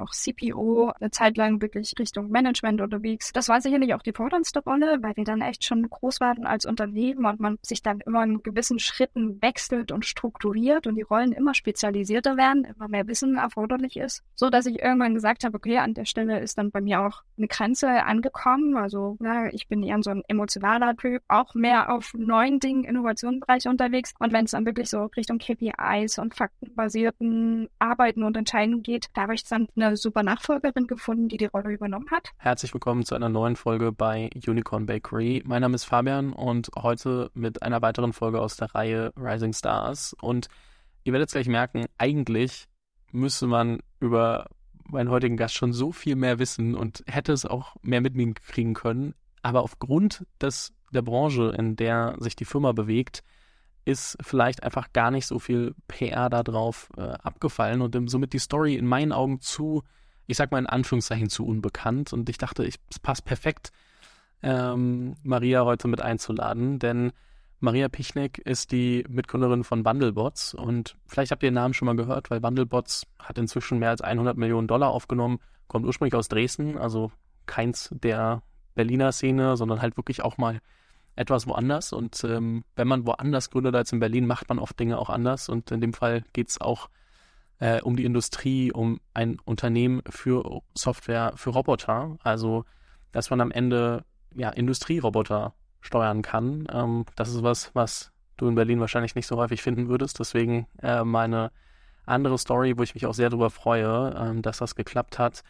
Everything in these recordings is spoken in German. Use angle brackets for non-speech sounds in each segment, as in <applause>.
auch CPO, eine Zeit lang wirklich Richtung Management unterwegs. Das war sicherlich auch die forderndste Rolle, weil wir dann echt schon groß waren als Unternehmen und man sich dann immer in gewissen Schritten wechselt und strukturiert und die Rollen immer spezialisierter werden, immer mehr Wissen erforderlich ist, so dass ich irgendwann gesagt habe, okay, an der Stelle ist dann bei mir auch eine Grenze angekommen. Also ja, ich bin eher so ein emotionaler Typ, auch mehr auf neuen Dingen, Innovationsbereich unterwegs. Und wenn es dann wirklich so Richtung KPIs und faktenbasierten Arbeiten und Entscheidungen geht, da habe ich dann eine super Nachfolgerin gefunden, die die Rolle übernommen hat. Herzlich willkommen zu einer neuen Folge bei Unicorn Bakery. Mein Name ist Fabian und heute mit einer weiteren Folge aus der Reihe Rising Stars. Und ihr werdet es gleich merken, eigentlich müsste man über meinen heutigen Gast schon so viel mehr wissen und hätte es auch mehr mit mir kriegen können. Aber aufgrund des, der Branche, in der sich die Firma bewegt, ist vielleicht einfach gar nicht so viel PR da drauf äh, abgefallen und somit die Story in meinen Augen zu, ich sag mal in Anführungszeichen, zu unbekannt. Und ich dachte, ich, es passt perfekt, ähm, Maria heute mit einzuladen, denn Maria Pichnek ist die Mitgründerin von Bundlebots und vielleicht habt ihr den Namen schon mal gehört, weil Bundlebots hat inzwischen mehr als 100 Millionen Dollar aufgenommen, kommt ursprünglich aus Dresden, also keins der Berliner Szene, sondern halt wirklich auch mal etwas woanders. Und ähm, wenn man woanders gründet als in Berlin, macht man oft Dinge auch anders. Und in dem Fall geht es auch äh, um die Industrie, um ein Unternehmen für Software für Roboter. Also, dass man am Ende ja, Industrieroboter steuern kann. Ähm, das ist was, was du in Berlin wahrscheinlich nicht so häufig finden würdest. Deswegen äh, meine andere Story, wo ich mich auch sehr darüber freue, ähm, dass das geklappt hat.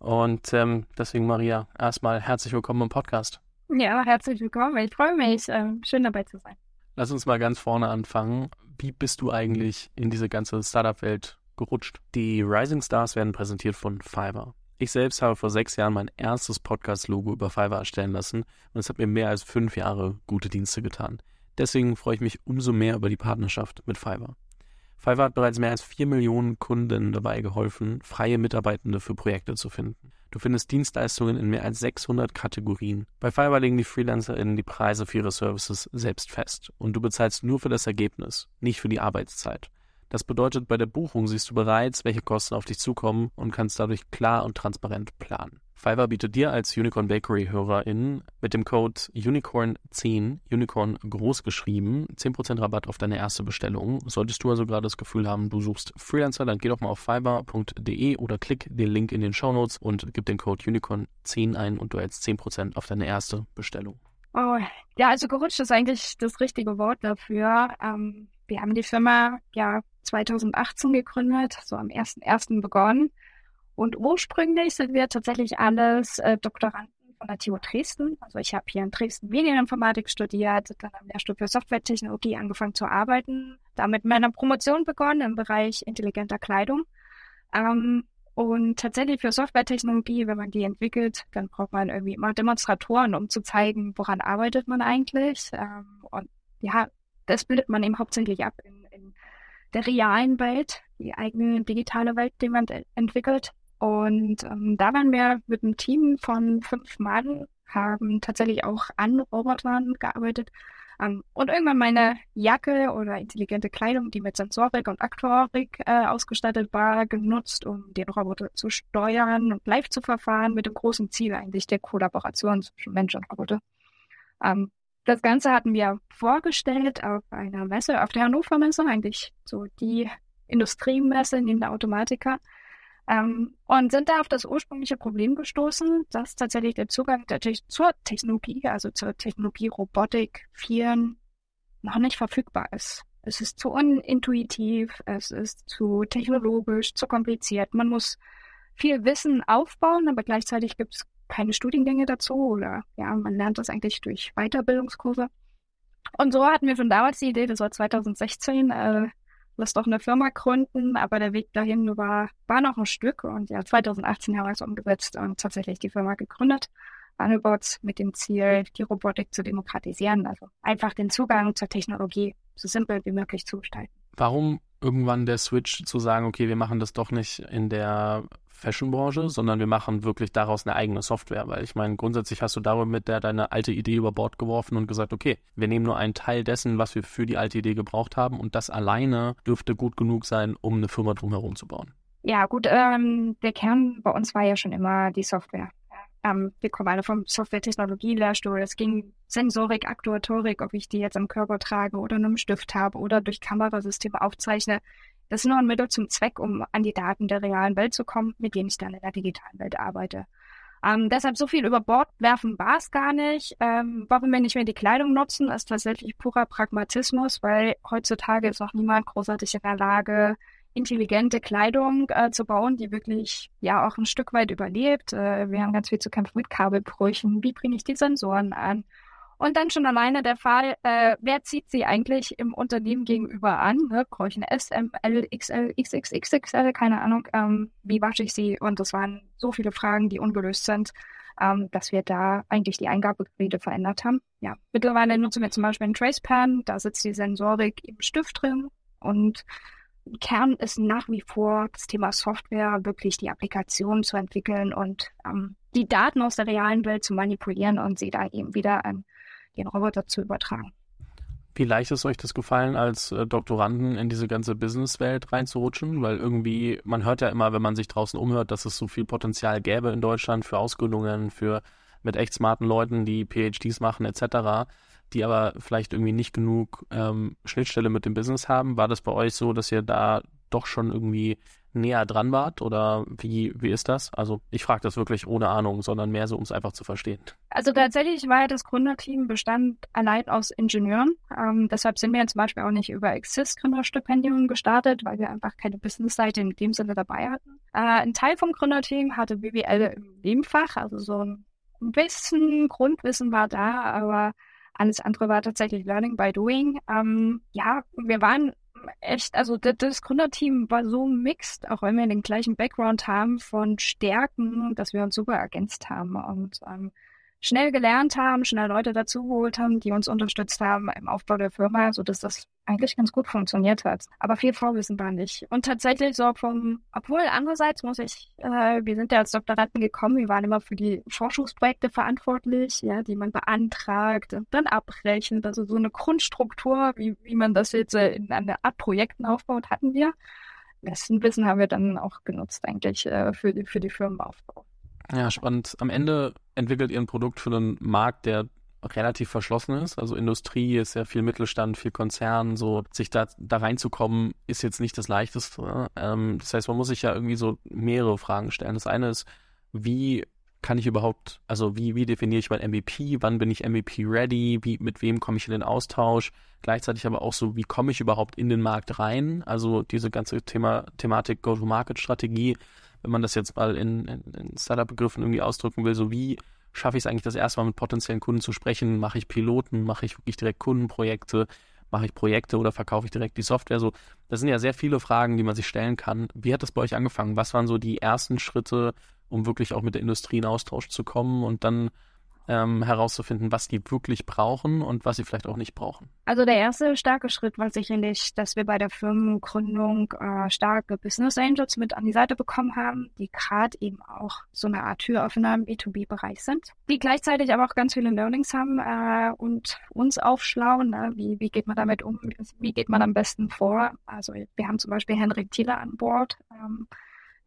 Und ähm, deswegen, Maria, erstmal herzlich willkommen im Podcast. Ja, herzlich willkommen. Ich freue mich. Ähm, schön dabei zu sein. Lass uns mal ganz vorne anfangen. Wie bist du eigentlich in diese ganze Startup-Welt gerutscht? Die Rising Stars werden präsentiert von Fiverr. Ich selbst habe vor sechs Jahren mein erstes Podcast-Logo über Fiverr erstellen lassen und es hat mir mehr als fünf Jahre gute Dienste getan. Deswegen freue ich mich umso mehr über die Partnerschaft mit Fiverr. Fiverr hat bereits mehr als vier Millionen Kunden dabei geholfen, freie Mitarbeitende für Projekte zu finden. Du findest Dienstleistungen in mehr als 600 Kategorien. Bei Fiverr legen die FreelancerInnen die Preise für ihre Services selbst fest und du bezahlst nur für das Ergebnis, nicht für die Arbeitszeit. Das bedeutet, bei der Buchung siehst du bereits, welche Kosten auf dich zukommen und kannst dadurch klar und transparent planen. Fiverr bietet dir als Unicorn Bakery HörerInnen mit dem Code Unicorn10, Unicorn groß geschrieben, 10% Rabatt auf deine erste Bestellung. Solltest du also gerade das Gefühl haben, du suchst Freelancer, dann geh doch mal auf fiverr.de oder klick den Link in den Show Notes und gib den Code Unicorn10 ein und du erhältst 10% auf deine erste Bestellung. Oh, ja, also gerutscht ist eigentlich das richtige Wort dafür. Ähm, wir haben die Firma ja 2018 gegründet, so am 1.1. begonnen und ursprünglich sind wir tatsächlich alles äh, Doktoranden von der TU Dresden. Also ich habe hier in Dresden Medieninformatik studiert, dann am Lehrstuhl für Softwaretechnologie angefangen zu arbeiten, damit meiner Promotion begonnen im Bereich intelligenter Kleidung. Ähm, und tatsächlich für Softwaretechnologie, wenn man die entwickelt, dann braucht man irgendwie immer Demonstratoren, um zu zeigen, woran arbeitet man eigentlich. Ähm, und ja, das bildet man eben hauptsächlich ab in, in der realen Welt, die eigene digitale Welt, die man entwickelt. Und ähm, da waren wir mit einem Team von fünf Mann, haben tatsächlich auch an Robotern gearbeitet. Ähm, und irgendwann meine Jacke oder intelligente Kleidung, die mit Sensorik und Aktorik äh, ausgestattet war, genutzt, um den Roboter zu steuern und live zu verfahren, mit dem großen Ziel eigentlich der Kollaboration zwischen Mensch und Roboter. Ähm, das Ganze hatten wir vorgestellt auf einer Messe, auf der Hannover Messe, eigentlich so die Industriemesse neben der Automatiker. Ähm, und sind da auf das ursprüngliche Problem gestoßen, dass tatsächlich der Zugang der Te zur Technologie, also zur Technologie Robotik, vielen noch nicht verfügbar ist. Es ist zu unintuitiv, es ist zu technologisch, zu kompliziert. Man muss viel Wissen aufbauen, aber gleichzeitig gibt es keine Studiengänge dazu oder ja, man lernt das eigentlich durch Weiterbildungskurse. Und so hatten wir schon damals die Idee, das war 2016, äh, lass doch eine Firma gründen, aber der Weg dahin war, war noch ein Stück und ja, 2018 haben wir es umgesetzt und tatsächlich die Firma gegründet. Nanobots mit dem Ziel, die Robotik zu demokratisieren, also einfach den Zugang zur Technologie so simpel wie möglich zu gestalten. Warum irgendwann der Switch zu sagen, okay, wir machen das doch nicht in der Fashion-Branche, sondern wir machen wirklich daraus eine eigene Software. Weil ich meine, grundsätzlich hast du darüber mit der deine alte Idee über Bord geworfen und gesagt, okay, wir nehmen nur einen Teil dessen, was wir für die alte Idee gebraucht haben und das alleine dürfte gut genug sein, um eine Firma drumherum zu bauen. Ja, gut, ähm, der Kern bei uns war ja schon immer die Software. Ähm, wir kommen alle vom Software-Technologie-Lehrstuhl. Es ging Sensorik, Aktuatorik, ob ich die jetzt am Körper trage oder in einem Stift habe oder durch Kamerasysteme aufzeichne. Das ist nur ein Mittel zum Zweck, um an die Daten der realen Welt zu kommen, mit denen ich dann in der digitalen Welt arbeite. Ähm, deshalb so viel über Bord werfen war es gar nicht. Ähm, warum wir nicht mehr die Kleidung nutzen, ist tatsächlich purer Pragmatismus, weil heutzutage ist auch niemand großartig in der Lage, intelligente Kleidung äh, zu bauen, die wirklich ja auch ein Stück weit überlebt. Äh, wir haben ganz viel zu kämpfen mit Kabelbrüchen. Wie bringe ich die Sensoren an? Und dann schon alleine der Fall, äh, wer zieht sie eigentlich im Unternehmen gegenüber an? Ne? Brauche ich eine S, M, L, XL, XXXXL, keine Ahnung. Ähm, wie wasche ich sie? Und das waren so viele Fragen, die ungelöst sind, ähm, dass wir da eigentlich die Eingabegeräte verändert haben. Ja, mittlerweile nutzen wir zum Beispiel einen Tracepan, da sitzt die Sensorik im Stift drin und Kern ist nach wie vor das Thema Software, wirklich die Applikation zu entwickeln und ähm, die Daten aus der realen Welt zu manipulieren und sie da eben wieder an den Roboter zu übertragen. Wie leicht ist euch das gefallen, als äh, Doktoranden in diese ganze Businesswelt reinzurutschen? Weil irgendwie, man hört ja immer, wenn man sich draußen umhört, dass es so viel Potenzial gäbe in Deutschland für Ausgründungen, für mit echt smarten Leuten, die PhDs machen etc die aber vielleicht irgendwie nicht genug ähm, Schnittstelle mit dem Business haben. War das bei euch so, dass ihr da doch schon irgendwie näher dran wart oder wie, wie ist das? Also ich frage das wirklich ohne Ahnung, sondern mehr so, um es einfach zu verstehen. Also tatsächlich war ja das Gründerteam bestand allein aus Ingenieuren. Ähm, deshalb sind wir zum Beispiel auch nicht über Exist Gründerstipendium gestartet, weil wir einfach keine Businessseite in dem Sinne dabei hatten. Äh, ein Teil vom Gründerteam hatte BWL im Nebenfach, also so ein bisschen Grundwissen war da, aber alles andere war tatsächlich Learning by Doing. Ähm, ja, wir waren echt, also das, Gründerteam war so mixed, auch wenn wir den gleichen Background haben von Stärken, dass wir uns super ergänzt haben. Und ähm, schnell gelernt haben, schnell Leute dazugeholt haben, die uns unterstützt haben im Aufbau der Firma, sodass das eigentlich ganz gut funktioniert hat. Aber viel Vorwissen war nicht. Und tatsächlich so vom, obwohl andererseits muss ich, äh, wir sind ja als Doktoranden gekommen, wir waren immer für die Forschungsprojekte verantwortlich, ja, die man beantragt und dann abrechnet. Also so eine Grundstruktur, wie, wie man das jetzt äh, in einer Art Projekten aufbaut, hatten wir. Das Wissen haben wir dann auch genutzt eigentlich äh, für, die, für die Firmenaufbau. Ja, spannend. Am Ende entwickelt ihr ein Produkt für einen Markt, der relativ verschlossen ist. Also Industrie ist ja viel Mittelstand, viel Konzern. So sich da, da reinzukommen, ist jetzt nicht das Leichteste. Ähm, das heißt, man muss sich ja irgendwie so mehrere Fragen stellen. Das eine ist, wie kann ich überhaupt, also wie, wie definiere ich mein MVP? Wann bin ich MVP ready? Wie, mit wem komme ich in den Austausch? Gleichzeitig aber auch so, wie komme ich überhaupt in den Markt rein? Also diese ganze Thema, Thematik Go-to-Market-Strategie wenn man das jetzt mal in, in, in Startup-Begriffen irgendwie ausdrücken will, so wie schaffe ich es eigentlich das erste Mal mit potenziellen Kunden zu sprechen? Mache ich Piloten? Mache ich wirklich direkt Kundenprojekte? Mache ich Projekte oder verkaufe ich direkt die Software? So, das sind ja sehr viele Fragen, die man sich stellen kann. Wie hat das bei euch angefangen? Was waren so die ersten Schritte, um wirklich auch mit der Industrie in Austausch zu kommen und dann ähm, herauszufinden, was die wirklich brauchen und was sie vielleicht auch nicht brauchen? Also der erste starke Schritt war sicherlich, dass wir bei der Firmengründung äh, starke Business Angels mit an die Seite bekommen haben, die gerade eben auch so eine Art Türöffner im B2B-Bereich sind, die gleichzeitig aber auch ganz viele Learnings haben äh, und uns aufschlauen, ne? wie, wie geht man damit um, wie geht man am besten vor. Also wir haben zum Beispiel Henrik Thiele an Bord, ähm,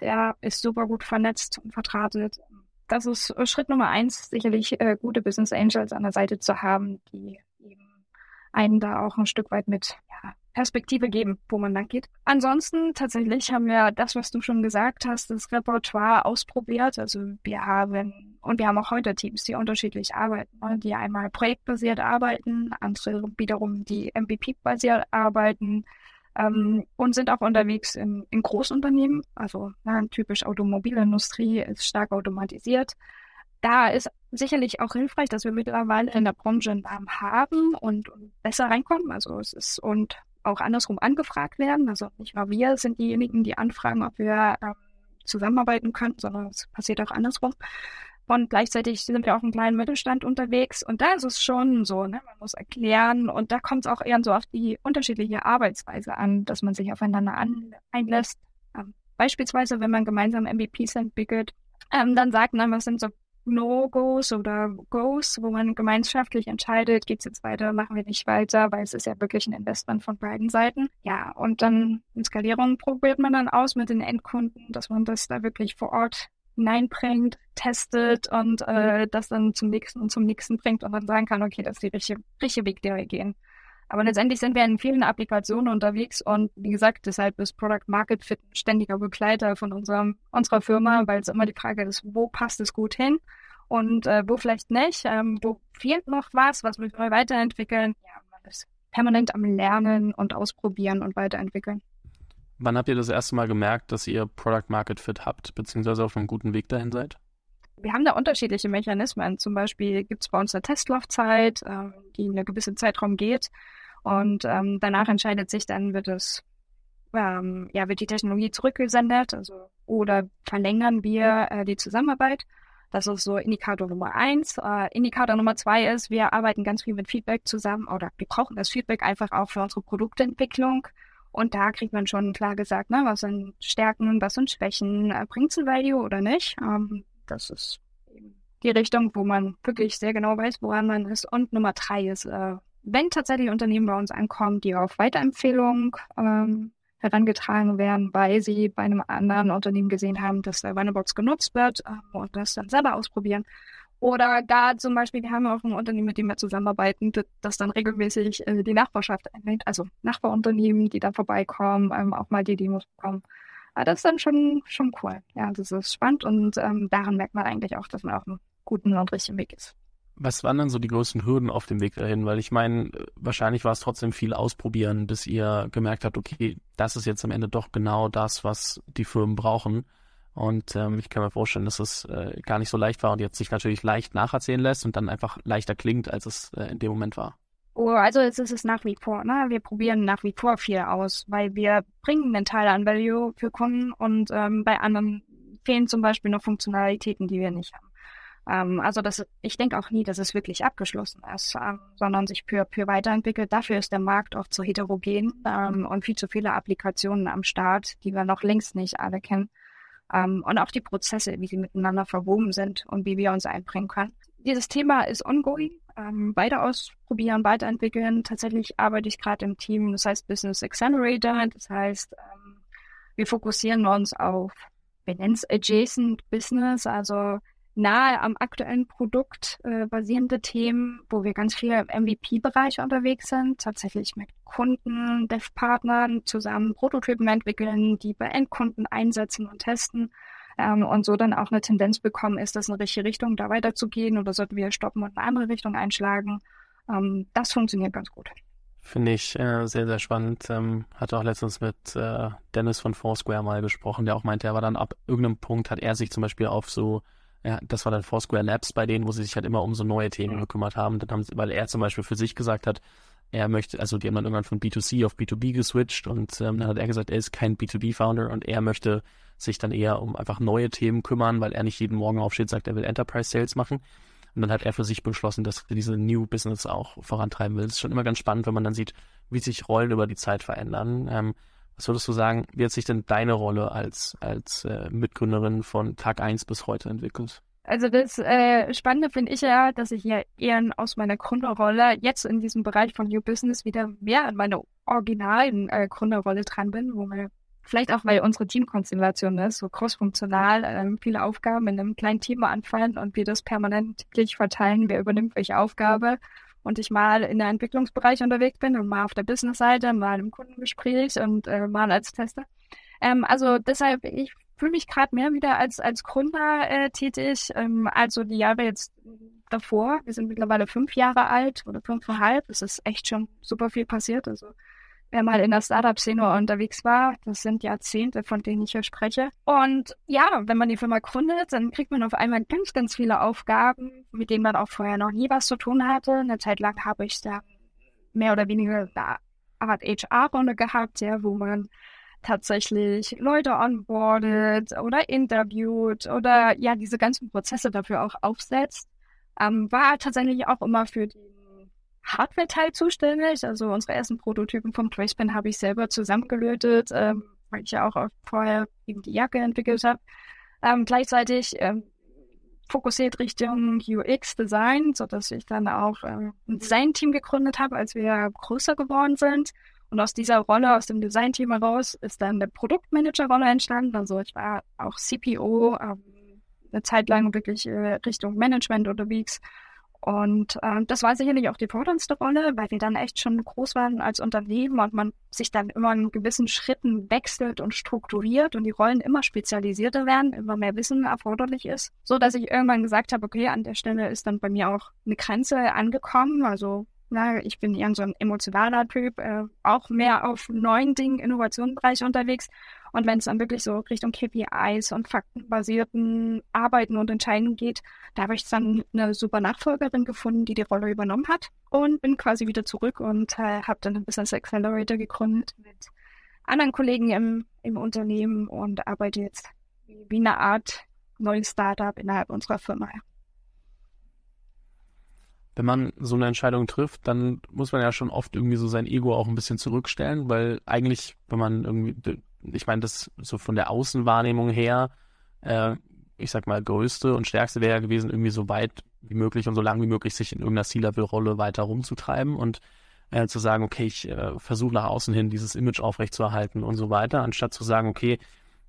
der ist super gut vernetzt und vertratet das ist äh, Schritt Nummer eins, sicherlich äh, gute Business Angels an der Seite zu haben, die eben einen da auch ein Stück weit mit ja, Perspektive geben, wo man lang geht. Ansonsten tatsächlich haben wir das, was du schon gesagt hast, das Repertoire ausprobiert. Also wir haben, und wir haben auch heute Teams, die unterschiedlich arbeiten, ne? die einmal projektbasiert arbeiten, andere wiederum, die MVP-basiert arbeiten, ähm, und sind auch unterwegs in, in Großunternehmen. Also na, typisch Automobilindustrie ist stark automatisiert. Da ist sicherlich auch hilfreich, dass wir mittlerweile in der Branche einen Namen haben und, und besser reinkommen. Also es ist und auch andersrum angefragt werden. Also nicht nur wir sind diejenigen, die anfragen, ob wir ähm, zusammenarbeiten können, sondern es passiert auch andersrum. Und gleichzeitig sind wir auch im kleinen Mittelstand unterwegs. Und da ist es schon so, ne? man muss erklären. Und da kommt es auch eher so auf die unterschiedliche Arbeitsweise an, dass man sich aufeinander an, einlässt. Ähm, beispielsweise, wenn man gemeinsam MVPs entwickelt, ähm, dann sagt man, was sind so No-Gos oder Goes, wo man gemeinschaftlich entscheidet, geht's jetzt weiter, machen wir nicht weiter, weil es ist ja wirklich ein Investment von beiden Seiten. Ja, und dann in Skalierung probiert man dann aus mit den Endkunden, dass man das da wirklich vor Ort hineinbringt, testet und äh, das dann zum nächsten und zum nächsten bringt und dann sagen kann, okay, das ist der richtige, richtige Weg, der wir gehen. Aber letztendlich sind wir in vielen Applikationen unterwegs und wie gesagt, deshalb ist Product Market Fit ein ständiger Begleiter von unserem, unserer Firma, weil es immer die Frage ist, wo passt es gut hin und äh, wo vielleicht nicht, ähm, wo fehlt noch was, was müssen wir weiterentwickeln. Ja, man ist permanent am Lernen und ausprobieren und weiterentwickeln. Wann habt ihr das erste Mal gemerkt, dass ihr Product Market Fit habt, beziehungsweise auf einem guten Weg dahin seid? Wir haben da unterschiedliche Mechanismen. Zum Beispiel gibt es bei uns eine Testlaufzeit, äh, die eine gewisse Zeitraum geht. Und ähm, danach entscheidet sich dann, wird es, ähm, ja, wird die Technologie zurückgesendet, also oder verlängern wir äh, die Zusammenarbeit. Das ist so Indikator Nummer eins. Äh, Indikator Nummer zwei ist, wir arbeiten ganz viel mit Feedback zusammen oder wir brauchen das Feedback einfach auch für unsere Produktentwicklung. Und da kriegt man schon klar gesagt, ne, was sind Stärken, was sind Schwächen, äh, bringt es ein Value oder nicht. Ähm, das ist die Richtung, wo man wirklich sehr genau weiß, woran man ist. Und Nummer drei ist, äh, wenn tatsächlich Unternehmen bei uns ankommen, die auf Weiterempfehlung ähm, herangetragen werden, weil sie bei einem anderen Unternehmen gesehen haben, dass der Wonderbox genutzt wird ähm, und das dann selber ausprobieren, oder da zum Beispiel, wir haben auch ein Unternehmen, mit dem wir zusammenarbeiten, das dann regelmäßig äh, die Nachbarschaft einlädt, also Nachbarunternehmen, die da vorbeikommen, ähm, auch mal die Demos bekommen. Aber das ist dann schon, schon cool. Ja, das ist spannend und ähm, daran merkt man eigentlich auch, dass man auf einem guten und richtigen Weg ist. Was waren dann so die größten Hürden auf dem Weg dahin? Weil ich meine, wahrscheinlich war es trotzdem viel ausprobieren, bis ihr gemerkt habt, okay, das ist jetzt am Ende doch genau das, was die Firmen brauchen. Und ähm, ich kann mir vorstellen, dass es äh, gar nicht so leicht war und jetzt sich natürlich leicht nacherzählen lässt und dann einfach leichter klingt, als es äh, in dem Moment war. Oh, also jetzt ist es nach wie vor, ne? Wir probieren nach wie vor viel aus, weil wir bringen einen Teil an Value für Kunden und ähm, bei anderen fehlen zum Beispiel noch Funktionalitäten, die wir nicht haben. Ähm, also das, ich denke auch nie, dass es wirklich abgeschlossen ist, ähm, sondern sich für, für weiterentwickelt. Dafür ist der Markt oft so heterogen ähm, und viel zu viele Applikationen am Start, die wir noch längst nicht alle kennen ähm, und auch die Prozesse, wie sie miteinander verwoben sind und wie wir uns einbringen können. Dieses Thema ist ongoing, ähm, weiter ausprobieren, weiterentwickeln. Tatsächlich arbeite ich gerade im Team, das heißt Business Accelerator. Das heißt, ähm, wir fokussieren uns auf, wir nennen es Adjacent Business, also nahe am aktuellen Produkt äh, basierende Themen, wo wir ganz viel im MVP-Bereich unterwegs sind, tatsächlich mit Kunden, Dev-Partnern zusammen Prototypen entwickeln, die bei Endkunden einsetzen und testen ähm, und so dann auch eine Tendenz bekommen, ist das eine richtige Richtung, da weiterzugehen oder sollten wir stoppen und eine andere Richtung einschlagen. Ähm, das funktioniert ganz gut. Finde ich äh, sehr, sehr spannend. Ähm, hatte auch letztens mit äh, Dennis von Foursquare mal gesprochen, der auch meinte, er war dann ab irgendeinem Punkt, hat er sich zum Beispiel auf so ja, das war dann Foursquare Labs bei denen, wo sie sich halt immer um so neue Themen gekümmert haben. Dann haben sie, weil er zum Beispiel für sich gesagt hat, er möchte, also die haben dann irgendwann von B2C auf B2B geswitcht und ähm, dann hat er gesagt, er ist kein B2B-Founder und er möchte sich dann eher um einfach neue Themen kümmern, weil er nicht jeden Morgen aufsteht, sagt, er will Enterprise Sales machen. Und dann hat er für sich beschlossen, dass er diese New Business auch vorantreiben will. Das ist schon immer ganz spannend, wenn man dann sieht, wie sich Rollen über die Zeit verändern. Ähm, was würdest du sagen, wie hat sich denn deine Rolle als, als äh, Mitgründerin von Tag 1 bis heute entwickelt? Also das äh, Spannende finde ich ja, dass ich ja eher aus meiner Gründerrolle jetzt in diesem Bereich von New Business wieder mehr an meiner originalen äh, Gründerrolle dran bin, wo wir vielleicht auch, weil unsere Teamkonstellation ist, so crossfunktional, äh, viele Aufgaben in einem kleinen Team anfallen und wir das permanent verteilen, wer übernimmt welche Aufgabe und ich mal in der Entwicklungsbereich unterwegs bin und mal auf der Businessseite, mal im Kundengespräch und äh, mal als Tester. Ähm, also deshalb, ich fühle mich gerade mehr wieder als, als Gründer äh, tätig. Ähm, also die Jahre jetzt davor, wir sind mittlerweile fünf Jahre alt oder fünfeinhalb, es ist echt schon super viel passiert. Also wer mal in der Startup-Szene unterwegs war, das sind Jahrzehnte, von denen ich hier spreche. Und ja, wenn man die Firma gründet, dann kriegt man auf einmal ganz, ganz viele Aufgaben, mit denen man auch vorher noch nie was zu tun hatte. Eine Zeit lang habe ich da mehr oder weniger eine Art HR-Runde gehabt, ja, wo man tatsächlich Leute onboardet oder interviewt oder ja, diese ganzen Prozesse dafür auch aufsetzt. Ähm, war tatsächlich auch immer für den Hardware-Teil zuständig. Also unsere ersten Prototypen vom Tracepen habe ich selber zusammengelötet, ähm, weil ich ja auch vorher eben die Jacke entwickelt habe. Ähm, gleichzeitig ähm, fokussiert Richtung UX-Design, sodass ich dann auch äh, ein Design-Team gegründet habe, als wir größer geworden sind. Und aus dieser Rolle, aus dem Design-Team heraus, ist dann eine Produktmanager-Rolle entstanden. Also ich war auch CPO, ähm, eine Zeit lang wirklich äh, Richtung Management unterwegs und ähm, das war sicherlich auch die forderndste Rolle, weil wir dann echt schon groß waren als Unternehmen und man sich dann immer in gewissen Schritten wechselt und strukturiert und die Rollen immer spezialisierter werden, immer mehr Wissen erforderlich ist, so dass ich irgendwann gesagt habe, okay, an der Stelle ist dann bei mir auch eine Grenze angekommen. Also na, ich bin eher so ein emotionaler Typ, äh, auch mehr auf neuen Dingen, Innovationenbereich unterwegs. Und wenn es dann wirklich so Richtung KPIs und faktenbasierten Arbeiten und Entscheidungen geht, da habe ich dann eine super Nachfolgerin gefunden, die die Rolle übernommen hat und bin quasi wieder zurück und äh, habe dann ein Business Accelerator gegründet mit anderen Kollegen im, im Unternehmen und arbeite jetzt wie eine Art neues Startup innerhalb unserer Firma wenn man so eine Entscheidung trifft, dann muss man ja schon oft irgendwie so sein Ego auch ein bisschen zurückstellen, weil eigentlich, wenn man irgendwie, ich meine, das so von der Außenwahrnehmung her, äh, ich sag mal, größte und stärkste wäre ja gewesen, irgendwie so weit wie möglich und so lang wie möglich sich in irgendeiner C-Level-Rolle weiter rumzutreiben und äh, zu sagen, okay, ich äh, versuche nach außen hin dieses Image aufrechtzuerhalten und so weiter, anstatt zu sagen, okay,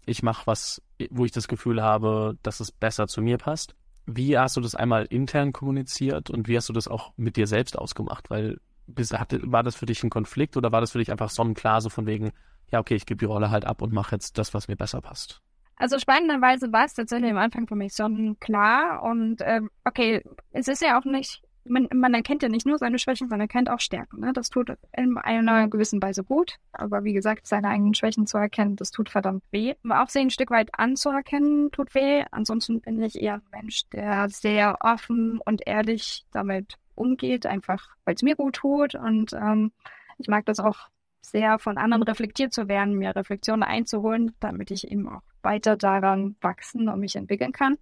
ich mache was, wo ich das Gefühl habe, dass es besser zu mir passt. Wie hast du das einmal intern kommuniziert und wie hast du das auch mit dir selbst ausgemacht? Weil bis, hatte, war das für dich ein Konflikt oder war das für dich einfach sonnenklar, so von wegen, ja, okay, ich gebe die Rolle halt ab und mache jetzt das, was mir besser passt? Also spannenderweise war es tatsächlich am Anfang für mich sonnenklar und ähm, okay, es ist ja auch nicht man, man erkennt ja nicht nur seine Schwächen, sondern erkennt auch Stärken. Ne? Das tut in einer gewissen Weise gut. Aber wie gesagt, seine eigenen Schwächen zu erkennen, das tut verdammt weh. Aber auch sie ein Stück weit anzuerkennen, tut weh. Ansonsten bin ich eher ein Mensch, der sehr offen und ehrlich damit umgeht, einfach weil es mir gut tut. Und ähm, ich mag das auch sehr von anderen reflektiert zu werden, mir Reflexionen einzuholen, damit ich eben auch weiter daran wachsen und mich entwickeln kann.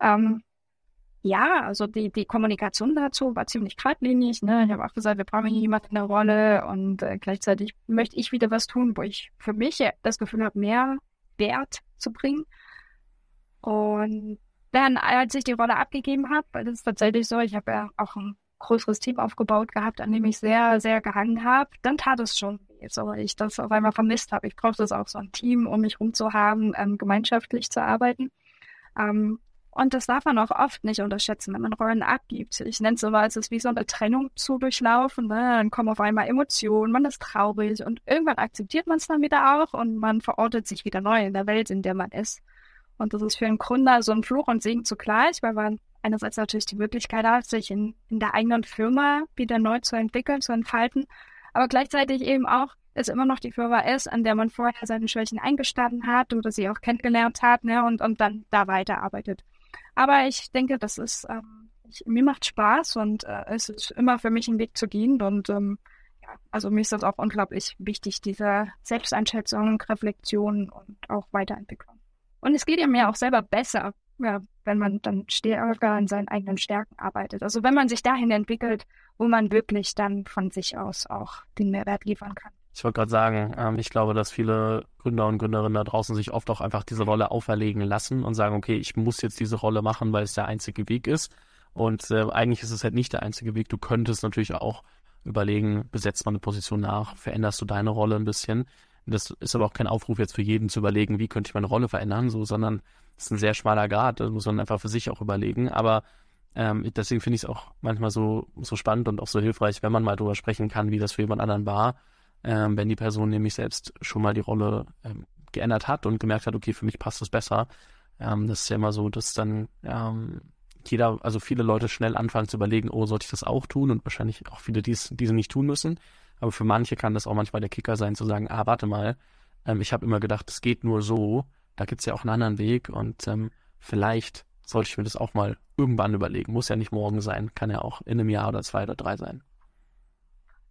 Ähm, ja, also die, die Kommunikation dazu war ziemlich geradlinig. Ne? Ich habe auch gesagt, wir brauchen hier jemanden in der Rolle und äh, gleichzeitig möchte ich wieder was tun, wo ich für mich das Gefühl habe, mehr Wert zu bringen. Und dann, als ich die Rolle abgegeben habe, weil das ist tatsächlich so, ich habe ja auch ein größeres Team aufgebaut gehabt, an dem ich sehr, sehr gehangen habe, dann tat es schon weh, so weil ich das auf einmal vermisst habe. Ich brauchte das auch so ein Team, um mich rum zu haben, ähm, gemeinschaftlich zu arbeiten. Ähm, und das darf man auch oft nicht unterschätzen, wenn man Rollen abgibt. Ich nenne es so, es ist wie so eine Trennung zu durchlaufen. Ne? Dann kommen auf einmal Emotionen, man ist traurig und irgendwann akzeptiert man es dann wieder auch und man verortet sich wieder neu in der Welt, in der man ist. Und das ist für einen Gründer so ein Fluch und Segen zugleich, weil man einerseits natürlich die Möglichkeit hat, sich in, in der eigenen Firma wieder neu zu entwickeln, zu entfalten, aber gleichzeitig eben auch es immer noch die Firma ist, an der man vorher seine Schwächen eingestanden hat oder sie auch kennengelernt hat ne, und, und dann da weiterarbeitet. Aber ich denke, das ist, ähm, ich, mir macht Spaß und äh, es ist immer für mich ein Weg zu gehen. Und ähm, ja, also mir ist das auch unglaublich wichtig, diese Selbsteinschätzung, Reflexion und auch Weiterentwicklung. Und es geht ja mir auch selber besser, ja, wenn man dann stärker an seinen eigenen Stärken arbeitet. Also wenn man sich dahin entwickelt, wo man wirklich dann von sich aus auch den Mehrwert liefern kann. Ich wollte gerade sagen, ähm, ich glaube, dass viele Gründer und Gründerinnen da draußen sich oft auch einfach diese Rolle auferlegen lassen und sagen, okay, ich muss jetzt diese Rolle machen, weil es der einzige Weg ist. Und äh, eigentlich ist es halt nicht der einzige Weg. Du könntest natürlich auch überlegen, besetzt man eine Position nach, veränderst du deine Rolle ein bisschen. Das ist aber auch kein Aufruf jetzt für jeden zu überlegen, wie könnte ich meine Rolle verändern, so, sondern es ist ein sehr schmaler Grad, das muss man einfach für sich auch überlegen. Aber ähm, deswegen finde ich es auch manchmal so, so spannend und auch so hilfreich, wenn man mal drüber sprechen kann, wie das für jemand anderen war ähm, wenn die Person nämlich selbst schon mal die Rolle ähm, geändert hat und gemerkt hat, okay, für mich passt das besser. Ähm, das ist ja immer so, dass dann ähm, jeder, also viele Leute schnell anfangen zu überlegen, oh, sollte ich das auch tun? Und wahrscheinlich auch viele, die es diese nicht tun müssen. Aber für manche kann das auch manchmal der Kicker sein, zu sagen, ah, warte mal, ähm, ich habe immer gedacht, es geht nur so, da gibt's ja auch einen anderen Weg und ähm, vielleicht sollte ich mir das auch mal irgendwann überlegen. Muss ja nicht morgen sein, kann ja auch in einem Jahr oder zwei oder drei sein.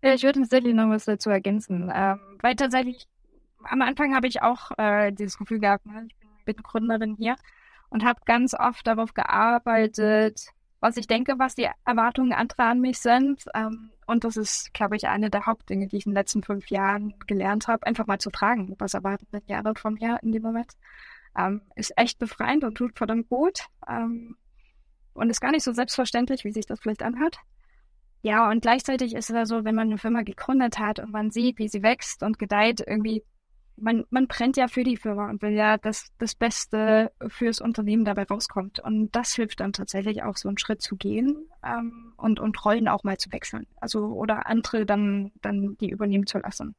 Ja, ich würde tatsächlich noch was dazu ergänzen. Ähm, weil tatsächlich am Anfang habe ich auch äh, dieses Gefühl gehabt, ne? ich bin, bin Gründerin hier und habe ganz oft darauf gearbeitet, was ich denke, was die Erwartungen anderer an mich sind. Ähm, und das ist, glaube ich, eine der Hauptdinge, die ich in den letzten fünf Jahren gelernt habe, einfach mal zu fragen, was erwarten denn die anderen von mir in dem Moment. Ähm, ist echt befreiend und tut verdammt gut. Ähm, und ist gar nicht so selbstverständlich, wie sich das vielleicht anhört. Ja, und gleichzeitig ist es ja so, wenn man eine Firma gegründet hat und man sieht, wie sie wächst und gedeiht, irgendwie, man, man brennt ja für die Firma und will ja, dass das Beste fürs Unternehmen dabei rauskommt. Und das hilft dann tatsächlich auch, so einen Schritt zu gehen ähm, und, und Rollen auch mal zu wechseln. Also, oder andere dann, dann die übernehmen zu lassen.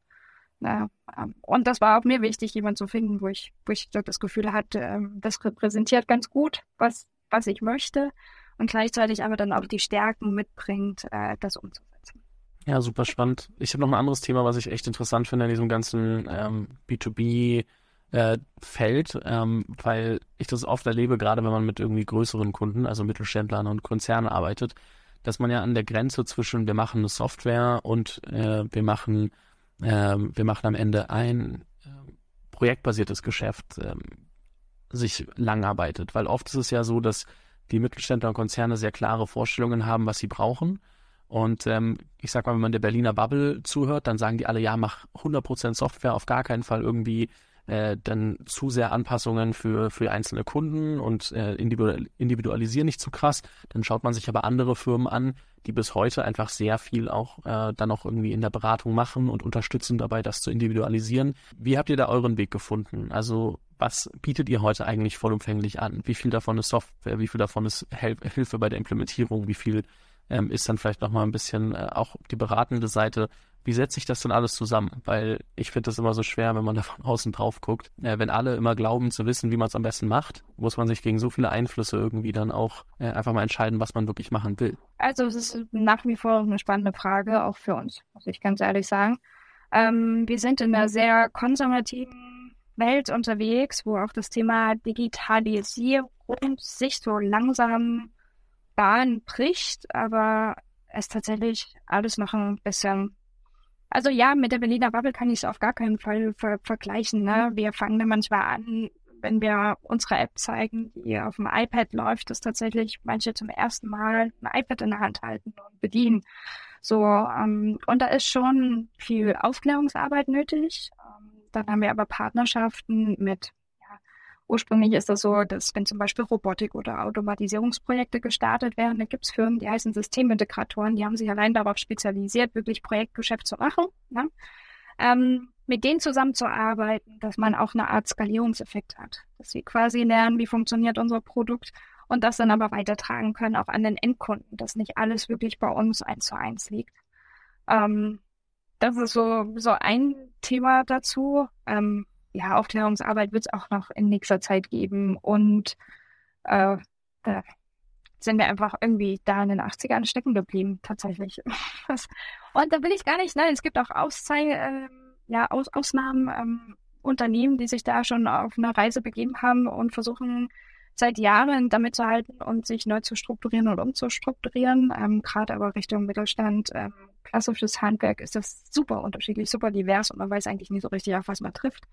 Ja, ähm, und das war auch mir wichtig, jemanden zu finden, wo ich, wo ich das Gefühl hatte, ähm, das repräsentiert ganz gut, was, was ich möchte und gleichzeitig aber dann auch die Stärken mitbringt, äh, das umzusetzen. Ja, super spannend. Ich habe noch ein anderes Thema, was ich echt interessant finde in diesem ganzen ähm, B2B äh, Feld, ähm, weil ich das oft erlebe, gerade wenn man mit irgendwie größeren Kunden, also Mittelständlern und Konzernen arbeitet, dass man ja an der Grenze zwischen wir machen eine Software und äh, wir machen äh, wir machen am Ende ein äh, projektbasiertes Geschäft äh, sich lang arbeitet, weil oft ist es ja so, dass die Mittelständler und Konzerne sehr klare Vorstellungen haben, was sie brauchen. Und ähm, ich sag mal, wenn man der Berliner Bubble zuhört, dann sagen die alle, ja, mach 100% Software, auf gar keinen Fall irgendwie äh, dann zu sehr Anpassungen für, für einzelne Kunden und äh, individualisieren nicht zu krass. Dann schaut man sich aber andere Firmen an, die bis heute einfach sehr viel auch äh, dann auch irgendwie in der Beratung machen und unterstützen dabei, das zu individualisieren. Wie habt ihr da euren Weg gefunden? Also was bietet ihr heute eigentlich vollumfänglich an? Wie viel davon ist Software? Wie viel davon ist Hel Hilfe bei der Implementierung? Wie viel ähm, ist dann vielleicht nochmal ein bisschen äh, auch die beratende Seite? Wie setzt sich das denn alles zusammen? Weil ich finde das immer so schwer, wenn man <laughs> da von außen drauf guckt. Äh, wenn alle immer glauben zu wissen, wie man es am besten macht, muss man sich gegen so viele Einflüsse irgendwie dann auch äh, einfach mal entscheiden, was man wirklich machen will. Also es ist nach wie vor eine spannende Frage, auch für uns, muss ich ganz ehrlich sagen. Ähm, wir sind in einer sehr konservativen Welt unterwegs, wo auch das Thema Digitalisierung sich so langsam Bahn bricht, aber es tatsächlich alles noch ein bisschen. Also ja, mit der Berliner Bubble kann ich es auf gar keinen Fall ver vergleichen. Ne? Wir fangen da manchmal an, wenn wir unsere App zeigen, die auf dem iPad läuft, dass tatsächlich manche zum ersten Mal ein iPad in der Hand halten und bedienen. So, ähm, und da ist schon viel Aufklärungsarbeit nötig. Ähm, dann haben wir aber Partnerschaften mit, ja, ursprünglich ist das so, dass wenn zum Beispiel Robotik oder Automatisierungsprojekte gestartet werden, da gibt es Firmen, die heißen Systemintegratoren, die haben sich allein darauf spezialisiert, wirklich Projektgeschäft zu machen. Ne? Ähm, mit denen zusammenzuarbeiten, dass man auch eine Art Skalierungseffekt hat. Dass sie quasi lernen, wie funktioniert unser Produkt und das dann aber weitertragen können, auch an den Endkunden, dass nicht alles wirklich bei uns eins zu eins liegt. Ähm, das ist so, so ein Thema dazu. Ähm, ja, Aufklärungsarbeit wird es auch noch in nächster Zeit geben und äh, da sind wir einfach irgendwie da in den 80ern stecken geblieben, tatsächlich. <laughs> und da will ich gar nicht, nein, es gibt auch Auszei äh, ja, Aus Ausnahmen, ähm, Unternehmen, die sich da schon auf einer Reise begeben haben und versuchen, seit Jahren damit zu halten und sich neu zu strukturieren und umzustrukturieren. Ähm, Gerade aber Richtung Mittelstand, ähm, klassisches Handwerk ist das super unterschiedlich, super divers und man weiß eigentlich nie so richtig, auf was man trifft.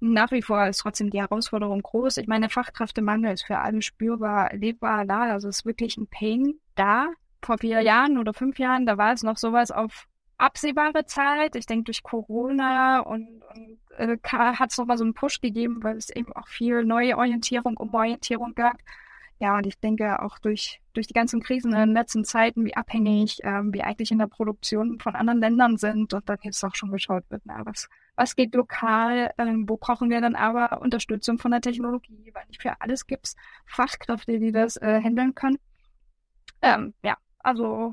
Nach wie vor ist trotzdem die Herausforderung groß. Ich meine, Fachkräftemangel ist für alle spürbar, erlebbar da. Also es ist wirklich ein Pain da. Vor vier Jahren oder fünf Jahren, da war es noch sowas auf absehbare Zeit. Ich denke, durch Corona und, und äh, hat es nochmal so einen Push gegeben, weil es eben auch viel neue Orientierung, Umorientierung gab. Ja, und ich denke auch durch, durch die ganzen Krisen in den letzten Zeiten, wie abhängig ähm, wir eigentlich in der Produktion von anderen Ländern sind und dann jetzt auch schon geschaut wird, na, was, was geht lokal, ähm, wo brauchen wir dann aber Unterstützung von der Technologie, weil nicht für alles gibt es Fachkräfte, die das äh, handeln können. Ähm, ja, also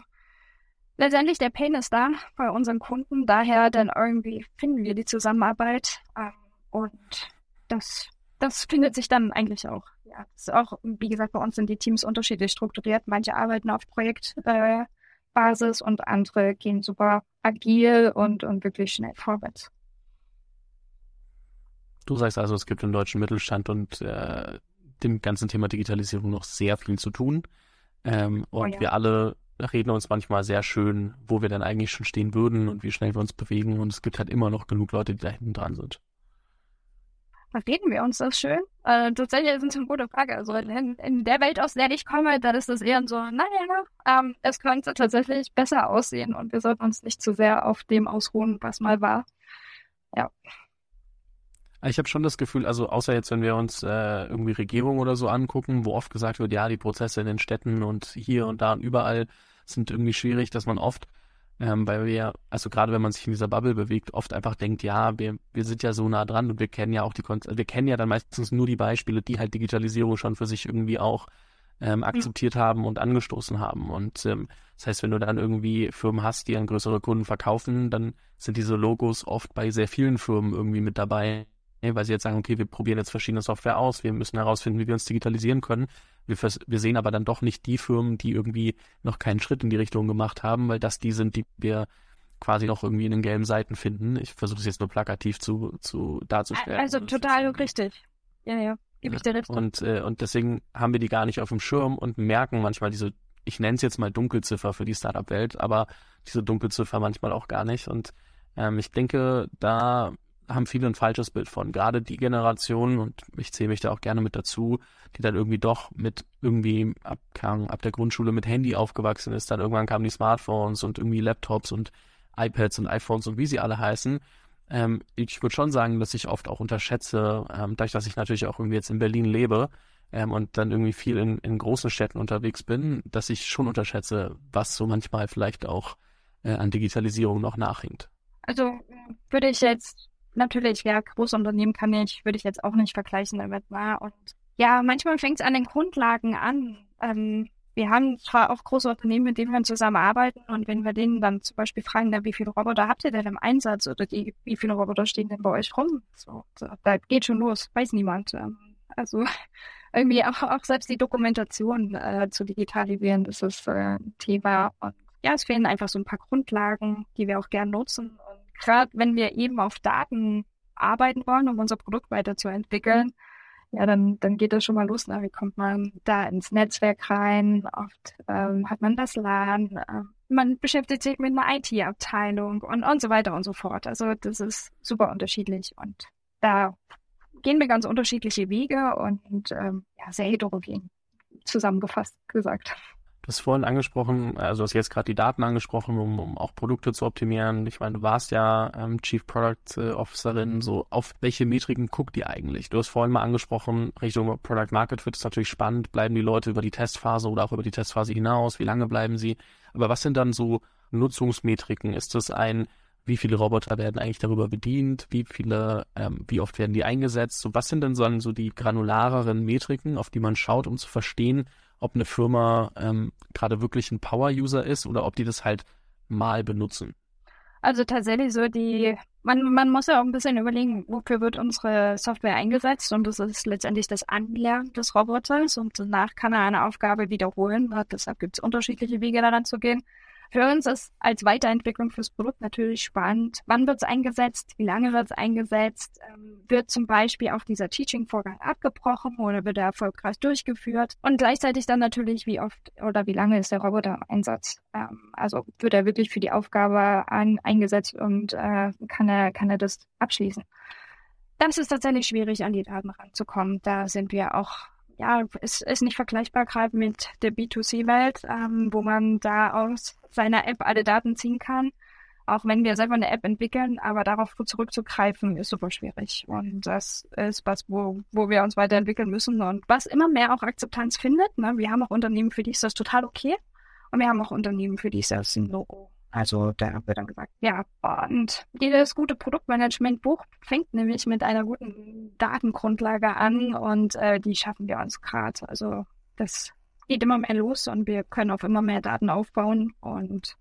letztendlich der Pain ist da bei unseren Kunden, daher dann irgendwie finden wir die Zusammenarbeit ähm, und das, das findet sich dann eigentlich auch ja, das ist auch, wie gesagt, bei uns sind die Teams unterschiedlich strukturiert. Manche arbeiten auf Projektbasis äh, und andere gehen super agil und, und wirklich schnell vorwärts. Du sagst also, es gibt im deutschen Mittelstand und äh, dem ganzen Thema Digitalisierung noch sehr viel zu tun. Ähm, oh und oh ja. wir alle reden uns manchmal sehr schön, wo wir denn eigentlich schon stehen würden und wie schnell wir uns bewegen. Und es gibt halt immer noch genug Leute, die da hinten dran sind reden wir uns das schön? Äh, tatsächlich ist es eine gute Frage. Also in, in, der Welt, aus der ich komme, dann ist das eher so, naja, ähm, es könnte tatsächlich besser aussehen und wir sollten uns nicht zu sehr auf dem ausruhen, was mal war. Ja. Ich habe schon das Gefühl, also außer jetzt, wenn wir uns äh, irgendwie Regierung oder so angucken, wo oft gesagt wird, ja, die Prozesse in den Städten und hier und da und überall sind irgendwie schwierig, dass man oft, ähm, weil wir, also gerade wenn man sich in dieser Bubble bewegt, oft einfach denkt, ja, wir, wir sind ja so nah dran und wir kennen ja auch die, Kon wir kennen ja dann meistens nur die Beispiele, die halt Digitalisierung schon für sich irgendwie auch ähm, akzeptiert haben und angestoßen haben. Und ähm, das heißt, wenn du dann irgendwie Firmen hast, die an größere Kunden verkaufen, dann sind diese Logos oft bei sehr vielen Firmen irgendwie mit dabei, weil sie jetzt sagen, okay, wir probieren jetzt verschiedene Software aus, wir müssen herausfinden, wie wir uns digitalisieren können. Wir, wir sehen aber dann doch nicht die Firmen, die irgendwie noch keinen Schritt in die Richtung gemacht haben, weil das die sind, die wir quasi noch irgendwie in den gelben Seiten finden. Ich versuche es jetzt nur plakativ zu, zu darzustellen. Also total richtig. Ja, ja. Gebe ich dir recht. Und, äh, und deswegen haben wir die gar nicht auf dem Schirm und merken manchmal diese, ich nenne es jetzt mal Dunkelziffer für die Startup-Welt, aber diese Dunkelziffer manchmal auch gar nicht. Und ähm, ich denke, da haben viele ein falsches Bild von. Gerade die Generation, und ich zähle mich da auch gerne mit dazu, die dann irgendwie doch mit irgendwie ab, ab der Grundschule mit Handy aufgewachsen ist. Dann irgendwann kamen die Smartphones und irgendwie Laptops und iPads und iPhones und wie sie alle heißen. Ähm, ich würde schon sagen, dass ich oft auch unterschätze, ähm, dadurch, dass ich natürlich auch irgendwie jetzt in Berlin lebe ähm, und dann irgendwie viel in, in großen Städten unterwegs bin, dass ich schon unterschätze, was so manchmal vielleicht auch äh, an Digitalisierung noch nachhinkt. Also würde ich jetzt natürlich, ja, Großunternehmen kann ich, würde ich jetzt auch nicht vergleichen damit, war. Und ja, manchmal fängt es an den Grundlagen an. Ähm, wir haben zwar auch große Unternehmen, mit denen wir zusammenarbeiten und wenn wir denen dann zum Beispiel fragen, na, wie viele Roboter habt ihr denn im Einsatz oder die, wie viele Roboter stehen denn bei euch rum? So, so da geht schon los, weiß niemand. Ähm, also <laughs> irgendwie auch, auch selbst die Dokumentation äh, zu digitalisieren, das ist äh, ein Thema. Und ja, es fehlen einfach so ein paar Grundlagen, die wir auch gern nutzen. Und gerade wenn wir eben auf Daten arbeiten wollen, um unser Produkt weiterzuentwickeln, ja, dann, dann geht das schon mal los. Na, wie kommt man da ins Netzwerk rein? Oft ähm, hat man das LAN, äh, man beschäftigt sich mit einer IT-Abteilung und, und so weiter und so fort. Also das ist super unterschiedlich und da gehen wir ganz unterschiedliche Wege und ähm, ja, sehr heterogen zusammengefasst gesagt. Du hast vorhin angesprochen, also hast jetzt gerade die Daten angesprochen, um, um auch Produkte zu optimieren. Ich meine, du warst ja ähm, Chief Product äh, Officerin. So, auf welche Metriken guckt ihr eigentlich? Du hast vorhin mal angesprochen, Richtung Product Market Fit ist natürlich spannend. Bleiben die Leute über die Testphase oder auch über die Testphase hinaus? Wie lange bleiben sie? Aber was sind dann so Nutzungsmetriken? Ist das ein, wie viele Roboter werden eigentlich darüber bedient? Wie viele, ähm, wie oft werden die eingesetzt? So, was sind denn so, so die granulareren Metriken, auf die man schaut, um zu verstehen, ob eine Firma ähm, gerade wirklich ein Power-User ist oder ob die das halt mal benutzen. Also tatsächlich so die, man, man muss ja auch ein bisschen überlegen, wofür wird unsere Software eingesetzt und das ist letztendlich das Anlernen des Roboters und danach kann er eine Aufgabe wiederholen. Deshalb gibt es unterschiedliche Wege daran zu gehen. Für uns ist als Weiterentwicklung fürs Produkt natürlich spannend. Wann wird es eingesetzt? Wie lange wird es eingesetzt? Ähm, wird zum Beispiel auch dieser Teaching-Vorgang abgebrochen oder wird er erfolgreich durchgeführt? Und gleichzeitig dann natürlich, wie oft oder wie lange ist der Roboter im Einsatz? Ähm, also wird er wirklich für die Aufgabe ein, eingesetzt und äh, kann, er, kann er das abschließen? Das ist tatsächlich schwierig, an die Daten ranzukommen. Da sind wir auch ja, es ist nicht vergleichbar gerade mit der B2C-Welt, ähm, wo man da aus seiner App alle Daten ziehen kann. Auch wenn wir selber eine App entwickeln, aber darauf zurückzugreifen, ist super schwierig. Und das ist was, wo, wo wir uns weiterentwickeln müssen und was immer mehr auch Akzeptanz findet. Ne? Wir haben auch Unternehmen, für die ist das total okay. Und wir haben auch Unternehmen, für die ist das ein No. Also da wird dann gesagt, ja, und jedes gute Produktmanagement-Buch fängt nämlich mit einer guten Datengrundlage an und äh, die schaffen wir uns gerade. Also das geht immer mehr los und wir können auf immer mehr Daten aufbauen und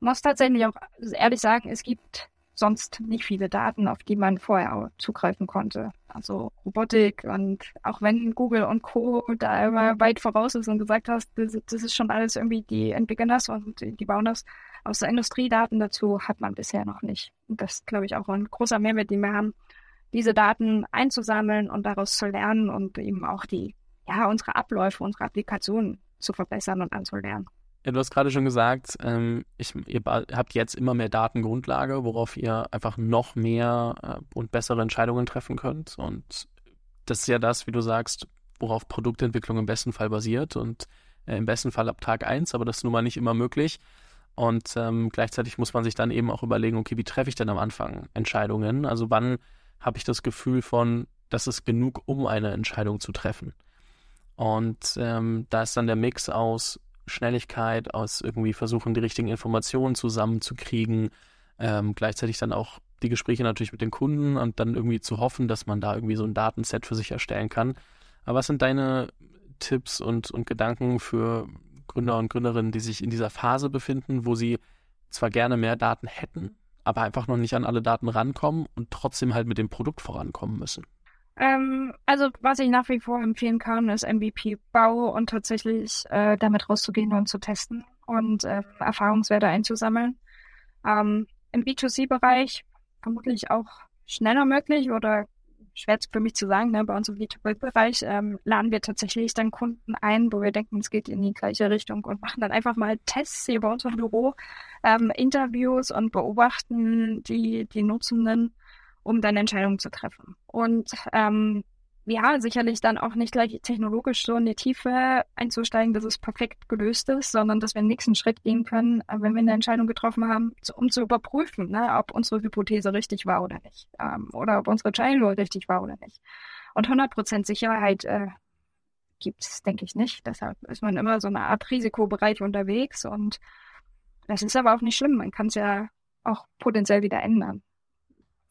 muss tatsächlich auch ehrlich sagen, es gibt sonst nicht viele Daten, auf die man vorher zugreifen konnte. Also Robotik und auch wenn Google und Co. da immer weit voraus ist und gesagt hast, das, das ist schon alles irgendwie, die entwickeln das und die bauen das. Aus der Industriedaten dazu hat man bisher noch nicht. Und das ist, glaube ich, auch ein großer Mehrwert, den wir haben, diese Daten einzusammeln und daraus zu lernen und eben auch die ja, unsere Abläufe, unsere Applikationen zu verbessern und anzulernen. Ja, du hast gerade schon gesagt, ähm, ich, ihr habt jetzt immer mehr Datengrundlage, worauf ihr einfach noch mehr äh, und bessere Entscheidungen treffen könnt. Und das ist ja das, wie du sagst, worauf Produktentwicklung im besten Fall basiert und äh, im besten Fall ab Tag eins, aber das ist nun mal nicht immer möglich. Und ähm, gleichzeitig muss man sich dann eben auch überlegen, okay, wie treffe ich denn am Anfang Entscheidungen? Also wann habe ich das Gefühl von, das ist genug, um eine Entscheidung zu treffen. Und ähm, da ist dann der Mix aus Schnelligkeit, aus irgendwie versuchen, die richtigen Informationen zusammenzukriegen, ähm, gleichzeitig dann auch die Gespräche natürlich mit den Kunden und dann irgendwie zu hoffen, dass man da irgendwie so ein Datenset für sich erstellen kann. Aber was sind deine Tipps und, und Gedanken für Gründer und Gründerinnen, die sich in dieser Phase befinden, wo sie zwar gerne mehr Daten hätten, aber einfach noch nicht an alle Daten rankommen und trotzdem halt mit dem Produkt vorankommen müssen? Ähm, also was ich nach wie vor empfehlen kann, ist MVP-Bau und tatsächlich äh, damit rauszugehen und zu testen und äh, Erfahrungswerte einzusammeln. Ähm, Im B2C-Bereich vermutlich auch schneller möglich oder schwer für mich zu sagen, ne, bei uns im B2B-Bereich ähm, laden wir tatsächlich dann Kunden ein, wo wir denken, es geht in die gleiche Richtung und machen dann einfach mal Tests hier bei uns im Büro, ähm, Interviews und beobachten die, die Nutzenden, um dann Entscheidungen zu treffen. Und ähm, ja, sicherlich dann auch nicht gleich technologisch so in die Tiefe einzusteigen, dass es perfekt gelöst ist, sondern dass wir den nächsten Schritt gehen können, äh, wenn wir eine Entscheidung getroffen haben, um zu überprüfen, ne, ob unsere Hypothese richtig war oder nicht, ähm, oder ob unsere Entscheidung richtig war oder nicht. Und 100% Sicherheit äh, gibt es, denke ich, nicht. Deshalb ist man immer so eine Art Risikobereich unterwegs und das ist aber auch nicht schlimm. Man kann es ja auch potenziell wieder ändern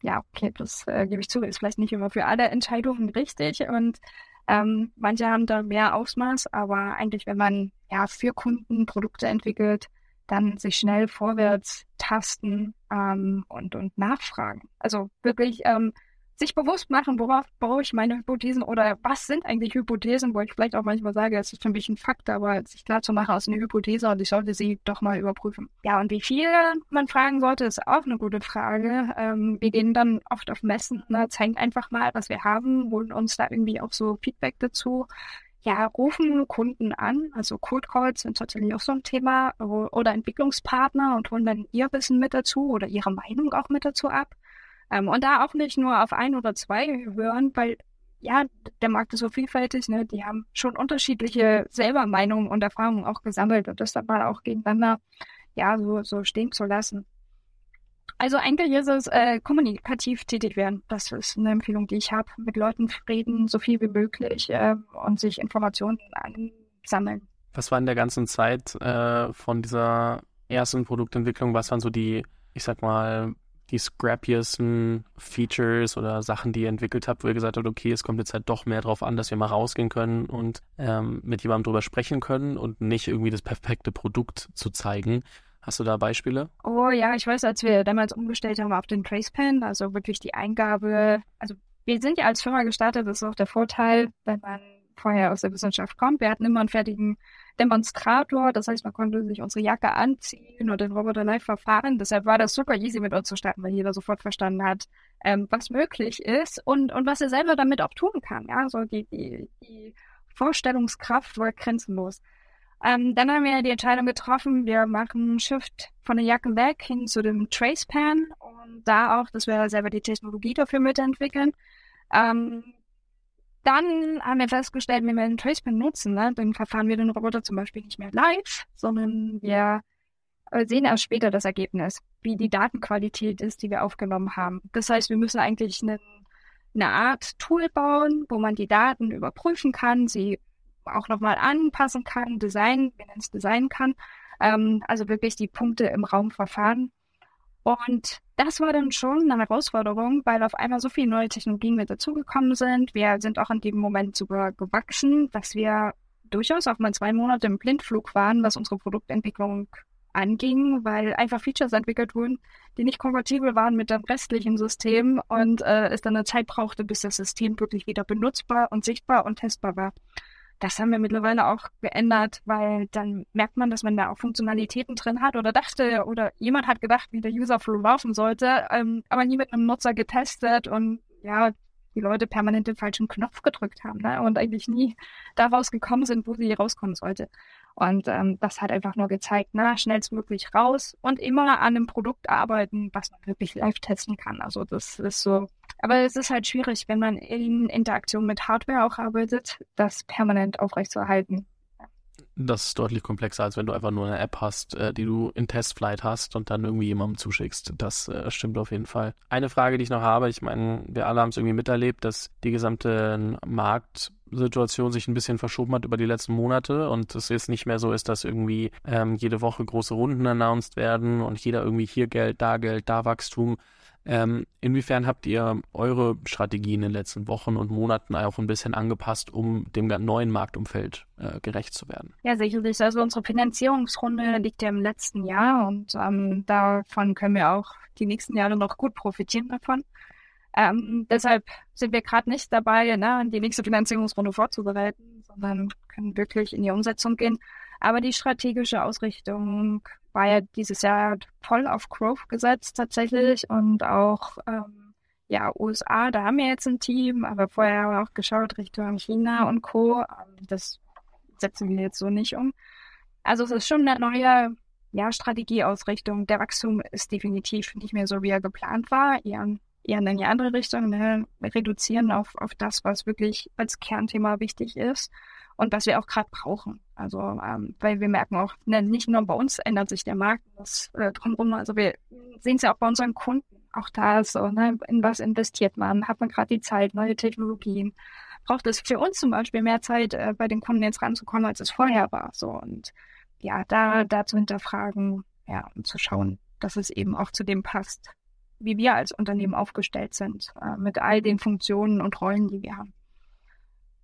ja, okay, das äh, gebe ich zu, ist vielleicht nicht immer für alle Entscheidungen richtig und ähm, manche haben da mehr Ausmaß, aber eigentlich, wenn man ja für Kunden Produkte entwickelt, dann sich schnell vorwärts tasten ähm, und, und nachfragen. Also wirklich ähm, sich bewusst machen, worauf baue ich meine Hypothesen oder was sind eigentlich Hypothesen, wo ich vielleicht auch manchmal sage, es ist für mich ein Fakt, aber sich klar zu machen aus einer Hypothese und ich sollte sie doch mal überprüfen. Ja, und wie viel man fragen sollte, ist auch eine gute Frage. Ähm, wir gehen dann oft auf Messen, ne, zeigen einfach mal, was wir haben, holen uns da irgendwie auch so Feedback dazu. Ja, rufen Kunden an, also Cold Calls sind tatsächlich auch so ein Thema, oder Entwicklungspartner und holen dann ihr Wissen mit dazu oder ihre Meinung auch mit dazu ab. Ähm, und da auch nicht nur auf ein oder zwei hören, weil ja, der Markt ist so vielfältig, ne? Die haben schon unterschiedliche selber Meinungen und Erfahrungen auch gesammelt und das dann mal auch gegeneinander ja so, so stehen zu lassen. Also eigentlich ist es äh, kommunikativ tätig werden. Das ist eine Empfehlung, die ich habe. Mit Leuten reden, so viel wie möglich äh, und sich Informationen ansammeln. Was war in der ganzen Zeit äh, von dieser ersten Produktentwicklung, was waren so die, ich sag mal, die scrappiesten Features oder Sachen, die ihr entwickelt habt, wo ihr gesagt habt, okay, es kommt jetzt halt doch mehr drauf an, dass wir mal rausgehen können und ähm, mit jemandem drüber sprechen können und nicht irgendwie das perfekte Produkt zu zeigen. Hast du da Beispiele? Oh ja, ich weiß, als wir damals umgestellt haben auf den Tracepan, also wirklich die Eingabe, also wir sind ja als Firma gestartet, das ist auch der Vorteil, wenn man vorher aus der Wissenschaft kommt. Wir hatten immer einen fertigen Demonstrator, das heißt, man konnte sich unsere Jacke anziehen und den Roboter live verfahren. Deshalb war das super easy mit uns zu starten, weil jeder sofort verstanden hat, ähm, was möglich ist und, und was er selber damit auch tun kann. Ja, so die, die, die Vorstellungskraft war grenzenlos. Ähm, dann haben wir die Entscheidung getroffen, wir machen Shift von der Jacke weg hin zu dem Tracepan und da auch, dass wir selber die Technologie dafür mitentwickeln. Ähm, dann haben wir festgestellt, wenn wir den Tracepan nutzen, ne, dann verfahren wir den Roboter zum Beispiel nicht mehr live, sondern wir äh, sehen erst später das Ergebnis, wie die Datenqualität ist, die wir aufgenommen haben. Das heißt, wir müssen eigentlich eine, eine Art Tool bauen, wo man die Daten überprüfen kann, sie auch nochmal anpassen kann, Design, wenn es Design kann. Ähm, also wirklich die Punkte im Raum verfahren und das war dann schon eine Herausforderung, weil auf einmal so viele neue Technologien mit dazugekommen sind. Wir sind auch in dem Moment sogar gewachsen, dass wir durchaus auch mal zwei Monate im Blindflug waren, was unsere Produktentwicklung anging, weil einfach Features entwickelt wurden, die nicht kompatibel waren mit dem restlichen System und äh, es dann eine Zeit brauchte, bis das System wirklich wieder benutzbar und sichtbar und testbar war. Das haben wir mittlerweile auch geändert, weil dann merkt man, dass man da auch Funktionalitäten drin hat oder dachte oder jemand hat gedacht, wie der User-Flow laufen sollte, ähm, aber nie mit einem Nutzer getestet und ja, die Leute permanent den falschen Knopf gedrückt haben ne? und eigentlich nie daraus gekommen sind, wo sie rauskommen sollte. Und ähm, das hat einfach nur gezeigt, na, schnellstmöglich raus und immer an einem Produkt arbeiten, was man wirklich live testen kann. Also das ist so. Aber es ist halt schwierig, wenn man in Interaktion mit Hardware auch arbeitet, das permanent aufrechtzuerhalten. Das ist deutlich komplexer, als wenn du einfach nur eine App hast, äh, die du in Testflight hast und dann irgendwie jemandem zuschickst. Das äh, stimmt auf jeden Fall. Eine Frage, die ich noch habe, ich meine, wir alle haben es irgendwie miterlebt, dass die gesamte Marktsituation sich ein bisschen verschoben hat über die letzten Monate und es jetzt nicht mehr so ist, dass irgendwie ähm, jede Woche große Runden announced werden und jeder irgendwie hier Geld, da Geld, da Wachstum. Ähm, inwiefern habt ihr eure Strategie in den letzten Wochen und Monaten auch ein bisschen angepasst, um dem neuen Marktumfeld äh, gerecht zu werden? Ja, sicherlich. Also unsere Finanzierungsrunde liegt ja im letzten Jahr und ähm, davon können wir auch die nächsten Jahre noch gut profitieren davon. Ähm, deshalb sind wir gerade nicht dabei, ne, die nächste Finanzierungsrunde vorzubereiten, sondern können wirklich in die Umsetzung gehen. Aber die strategische Ausrichtung war ja dieses Jahr voll auf Growth gesetzt tatsächlich und auch ähm, ja USA, da haben wir jetzt ein Team, aber vorher haben wir auch geschaut Richtung China und Co. Ähm, das setzen wir jetzt so nicht um. Also es ist schon eine neue ja, Strategieausrichtung. Der Wachstum ist definitiv nicht mehr so, wie er geplant war. Eher, eher in eine andere Richtung. Ne? Reduzieren auf, auf das, was wirklich als Kernthema wichtig ist und was wir auch gerade brauchen. Also, ähm, weil wir merken auch, ne, nicht nur bei uns ändert sich der Markt, das äh, drumherum, also wir sehen es ja auch bei unseren Kunden. Auch da ist so, ne, in was investiert man? Hat man gerade die Zeit, neue Technologien? Braucht es für uns zum Beispiel mehr Zeit, äh, bei den Kunden jetzt ranzukommen, als es vorher war? So und ja, da, da zu hinterfragen, ja, und zu schauen, dass es eben auch zu dem passt, wie wir als Unternehmen aufgestellt sind, äh, mit all den Funktionen und Rollen, die wir haben.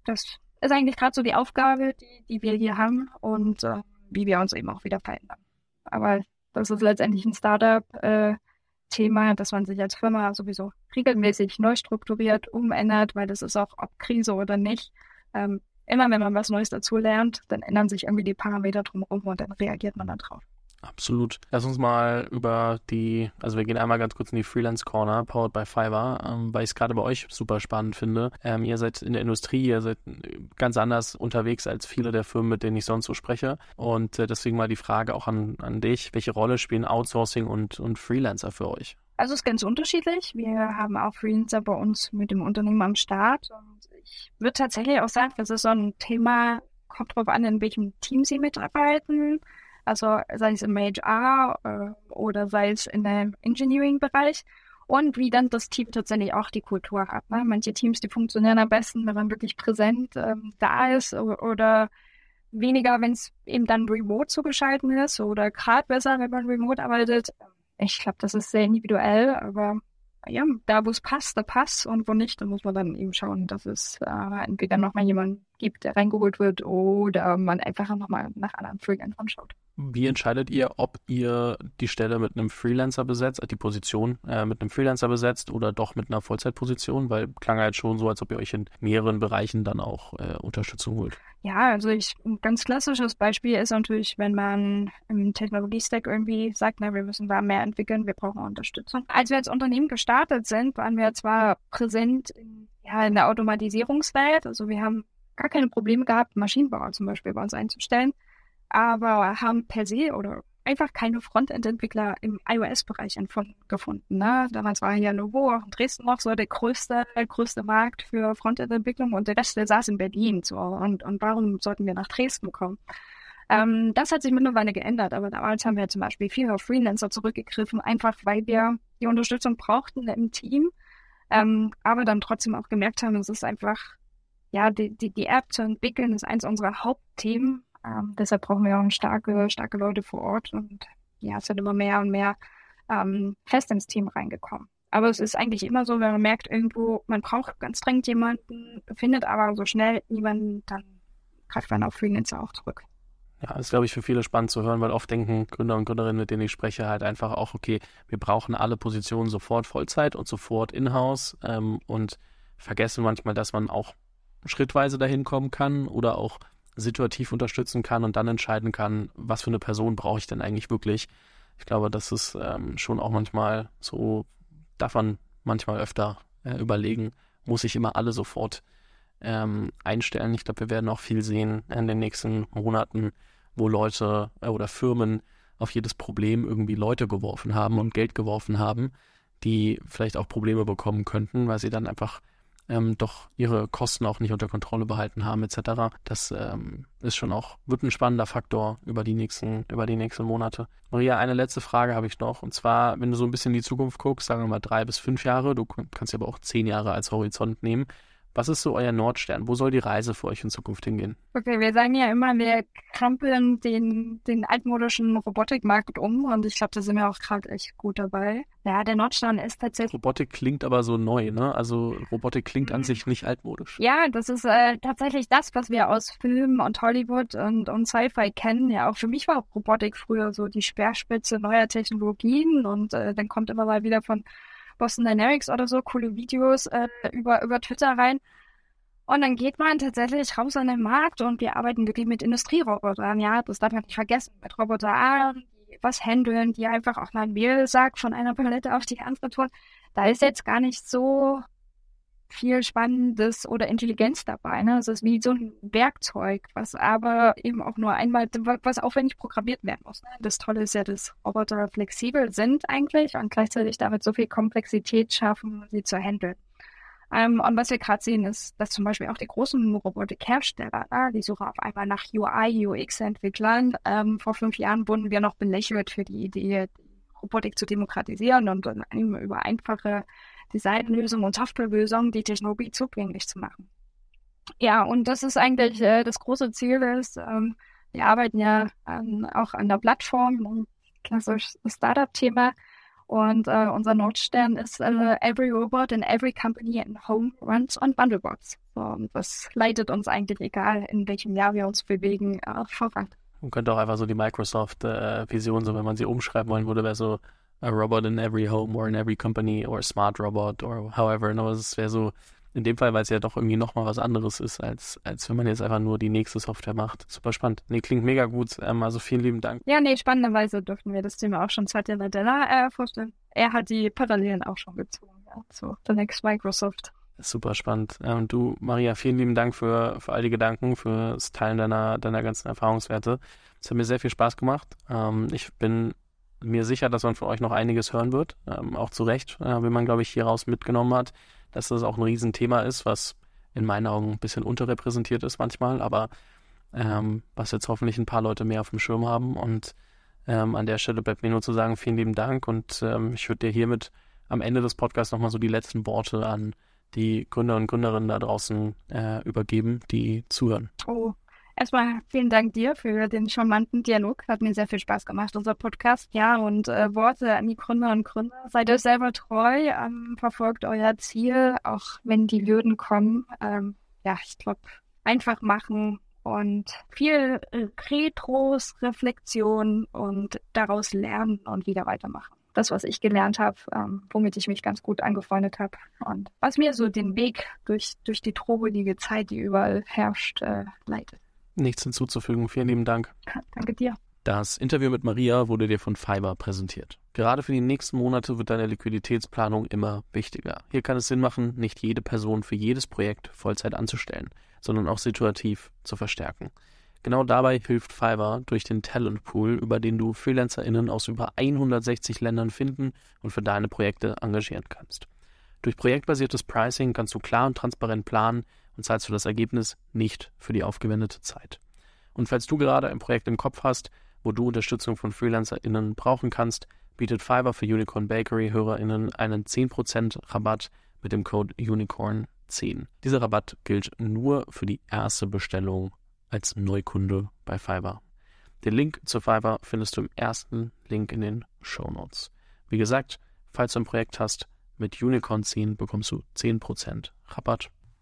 Das ist eigentlich gerade so die Aufgabe, die, die wir hier haben und äh, wie wir uns eben auch wieder verändern. Aber das ist letztendlich ein Startup-Thema, äh, dass man sich als Firma sowieso regelmäßig neu strukturiert, umändert, weil das ist auch, ob Krise oder nicht. Ähm, immer wenn man was Neues dazu lernt, dann ändern sich irgendwie die Parameter drumherum und dann reagiert man darauf. Absolut. Lass uns mal über die, also wir gehen einmal ganz kurz in die Freelance Corner, powered by Fiverr, ähm, weil ich es gerade bei euch super spannend finde. Ähm, ihr seid in der Industrie, ihr seid ganz anders unterwegs als viele der Firmen, mit denen ich sonst so spreche. Und äh, deswegen mal die Frage auch an, an dich, welche Rolle spielen Outsourcing und, und Freelancer für euch? Also es ist ganz unterschiedlich. Wir haben auch Freelancer bei uns mit dem Unternehmen am Start. Und ich würde tatsächlich auch sagen, das ist so ein Thema, kommt drauf an, in welchem Team sie mitarbeiten also sei es im HR äh, oder sei es in dem Engineering-Bereich und wie dann das Team tatsächlich auch die Kultur hat. Ne? Manche Teams, die funktionieren am besten, wenn man wirklich präsent ähm, da ist oder, weniger, wenn es eben dann remote zugeschalten ist oder gerade besser, wenn man remote arbeitet. Ich glaube, das ist sehr individuell, aber ja, da wo es passt, da passt und wo nicht, da muss man dann eben schauen, dass es äh, entweder nochmal jemand gibt, der reingeholt wird oder man einfach nochmal nach anderen Freelancern schaut. Wie entscheidet ihr, ob ihr die Stelle mit einem Freelancer besetzt, die Position äh, mit einem Freelancer besetzt oder doch mit einer Vollzeitposition? Weil klang halt schon so, als ob ihr euch in mehreren Bereichen dann auch äh, Unterstützung holt. Ja, also ich, ein ganz klassisches Beispiel ist natürlich, wenn man im Technologie-Stack irgendwie sagt, na, wir müssen da mehr entwickeln, wir brauchen Unterstützung. Als wir als Unternehmen gestartet sind, waren wir zwar präsent in, ja, in der Automatisierungswelt, also wir haben gar keine Probleme gehabt, Maschinenbauer zum Beispiel bei uns einzustellen aber haben per se oder einfach keine Frontend-Entwickler im iOS-Bereich gefunden. Ne? Damals war ja Novo auch in Dresden noch so der größte, größte Markt für Frontend-Entwicklung und der Rest, der saß in Berlin. So. Und, und warum sollten wir nach Dresden kommen? Ähm, das hat sich mittlerweile geändert, aber damals haben wir zum Beispiel viel auf Freelancer zurückgegriffen, einfach weil wir die Unterstützung brauchten im Team, ähm, aber dann trotzdem auch gemerkt haben, es ist einfach, ja, die, die, die App zu entwickeln ist eins unserer Hauptthemen ähm, deshalb brauchen wir auch starke, starke Leute vor Ort und ja, es sind immer mehr und mehr ähm, fest ins Team reingekommen. Aber es ist eigentlich immer so, wenn man merkt, irgendwo, man braucht ganz dringend jemanden, findet aber so schnell niemanden, dann greift man auf Freelancer auch zurück. Ja, ist, glaube ich, für viele spannend zu hören, weil oft denken Gründer und Gründerinnen, mit denen ich spreche, halt einfach auch, okay, wir brauchen alle Positionen sofort Vollzeit und sofort in-house ähm, und vergessen manchmal, dass man auch schrittweise dahin kommen kann oder auch situativ unterstützen kann und dann entscheiden kann, was für eine Person brauche ich denn eigentlich wirklich. Ich glaube, das ist ähm, schon auch manchmal so, darf man manchmal öfter äh, überlegen, muss ich immer alle sofort ähm, einstellen. Ich glaube, wir werden auch viel sehen in den nächsten Monaten, wo Leute äh, oder Firmen auf jedes Problem irgendwie Leute geworfen haben und Geld geworfen haben, die vielleicht auch Probleme bekommen könnten, weil sie dann einfach ähm, doch ihre Kosten auch nicht unter Kontrolle behalten haben etc. Das ähm, ist schon auch, wird ein spannender Faktor über die nächsten, über die nächsten Monate. Maria, eine letzte Frage habe ich noch. Und zwar, wenn du so ein bisschen in die Zukunft guckst, sagen wir mal drei bis fünf Jahre, du kannst ja aber auch zehn Jahre als Horizont nehmen. Was ist so euer Nordstern? Wo soll die Reise für euch in Zukunft hingehen? Okay, wir sagen ja immer, wir krampeln den, den altmodischen Robotikmarkt um und ich glaube, da sind wir auch gerade echt gut dabei. Ja, der Nordstern ist tatsächlich. Robotik klingt aber so neu, ne? Also Robotik klingt an sich nicht altmodisch. Ja, das ist äh, tatsächlich das, was wir aus Film und Hollywood und, und Sci-Fi kennen. Ja, auch für mich war Robotik früher so die Speerspitze neuer Technologien und äh, dann kommt immer mal wieder von Boston Dynamics oder so, coole Videos äh, über, über Twitter rein. Und dann geht man tatsächlich raus an den Markt und wir arbeiten wirklich mit Industrierobotern, ja, das darf man nicht vergessen, mit Robotern, die was handeln, die einfach auch mal ein Mehl sagt von einer Palette auf die andere tun. Da ist jetzt gar nicht so viel Spannendes oder Intelligenz dabei. Ne? Es ist wie so ein Werkzeug, was aber eben auch nur einmal, was aufwendig programmiert werden muss. Ne? Das Tolle ist ja, dass Roboter flexibel sind eigentlich und gleichzeitig damit so viel Komplexität schaffen, sie zu handeln. Ähm, und was wir gerade sehen, ist, dass zum Beispiel auch die großen Robotikhersteller, äh, die suchen auf einmal nach UI, UX-Entwicklern. Ähm, vor fünf Jahren wurden wir noch belächelt für die Idee, Robotik zu demokratisieren und dann über einfache Designlösungen und Softwarelösungen die Technologie zugänglich zu machen. Ja, und das ist eigentlich äh, das große Ziel ist, ähm, wir arbeiten ja an, auch an der Plattform, ein klassisches Startup-Thema. Und äh, unser Nordstern ist äh, Every Robot in Every Company in Home runs on Bundlebox. So, das leitet uns eigentlich, egal in welchem Jahr wir uns bewegen, äh, voran. Man könnte auch einfach so die Microsoft-Vision, äh, so wenn man sie umschreiben wollen würde, wäre so a robot in every home or in every company or a smart robot or however. No, es wäre so in dem Fall, weil es ja doch irgendwie nochmal was anderes ist, als, als wenn man jetzt einfach nur die nächste Software macht. Super spannend. Nee, klingt mega gut. Ähm, also vielen lieben Dank. Ja, nee, spannenderweise dürfen wir das Thema auch schon Satya Nadella äh, vorstellen. Er hat die Parallelen auch schon gezogen, ja, zu The Next Microsoft. Super spannend. Ähm, du, Maria, vielen lieben Dank für, für all die Gedanken, für das Teilen deiner, deiner ganzen Erfahrungswerte. Es hat mir sehr viel Spaß gemacht. Ähm, ich bin mir sicher, dass man von euch noch einiges hören wird. Ähm, auch zu Recht, äh, wie man, glaube ich, hieraus mitgenommen hat, dass das auch ein Riesenthema ist, was in meinen Augen ein bisschen unterrepräsentiert ist manchmal, aber ähm, was jetzt hoffentlich ein paar Leute mehr auf dem Schirm haben. Und ähm, an der Stelle bleibt mir nur zu sagen, vielen lieben Dank und ähm, ich würde dir hiermit am Ende des Podcasts nochmal so die letzten Worte an die Gründer und Gründerinnen da draußen äh, übergeben, die zuhören. Oh, Erstmal vielen Dank dir für den charmanten Dialog. Hat mir sehr viel Spaß gemacht, unser Podcast. Ja, und äh, Worte an die Gründer und Gründer. Seid euch selber treu, ähm, verfolgt euer Ziel, auch wenn die Hürden kommen. Ähm, ja, ich glaube, einfach machen und viel äh, Retros, Reflexion und daraus lernen und wieder weitermachen. Das, was ich gelernt habe, ähm, womit ich mich ganz gut angefreundet habe und was mir so den Weg durch, durch die trobelige Zeit, die überall herrscht, äh, leitet. Nichts hinzuzufügen. Vielen lieben Dank. Danke dir. Das Interview mit Maria wurde dir von Fiverr präsentiert. Gerade für die nächsten Monate wird deine Liquiditätsplanung immer wichtiger. Hier kann es Sinn machen, nicht jede Person für jedes Projekt Vollzeit anzustellen, sondern auch situativ zu verstärken. Genau dabei hilft Fiverr durch den Talent Pool, über den du FreelancerInnen aus über 160 Ländern finden und für deine Projekte engagieren kannst. Durch projektbasiertes Pricing kannst du klar und transparent planen, und zahlst du das Ergebnis nicht für die aufgewendete Zeit. Und falls du gerade ein Projekt im Kopf hast, wo du Unterstützung von FreelancerInnen brauchen kannst, bietet Fiverr für Unicorn Bakery HörerInnen einen 10% Rabatt mit dem Code Unicorn10. Dieser Rabatt gilt nur für die erste Bestellung als Neukunde bei Fiverr. Den Link zu Fiverr findest du im ersten Link in den Show Notes. Wie gesagt, falls du ein Projekt hast, mit Unicorn 10 bekommst du 10% Rabatt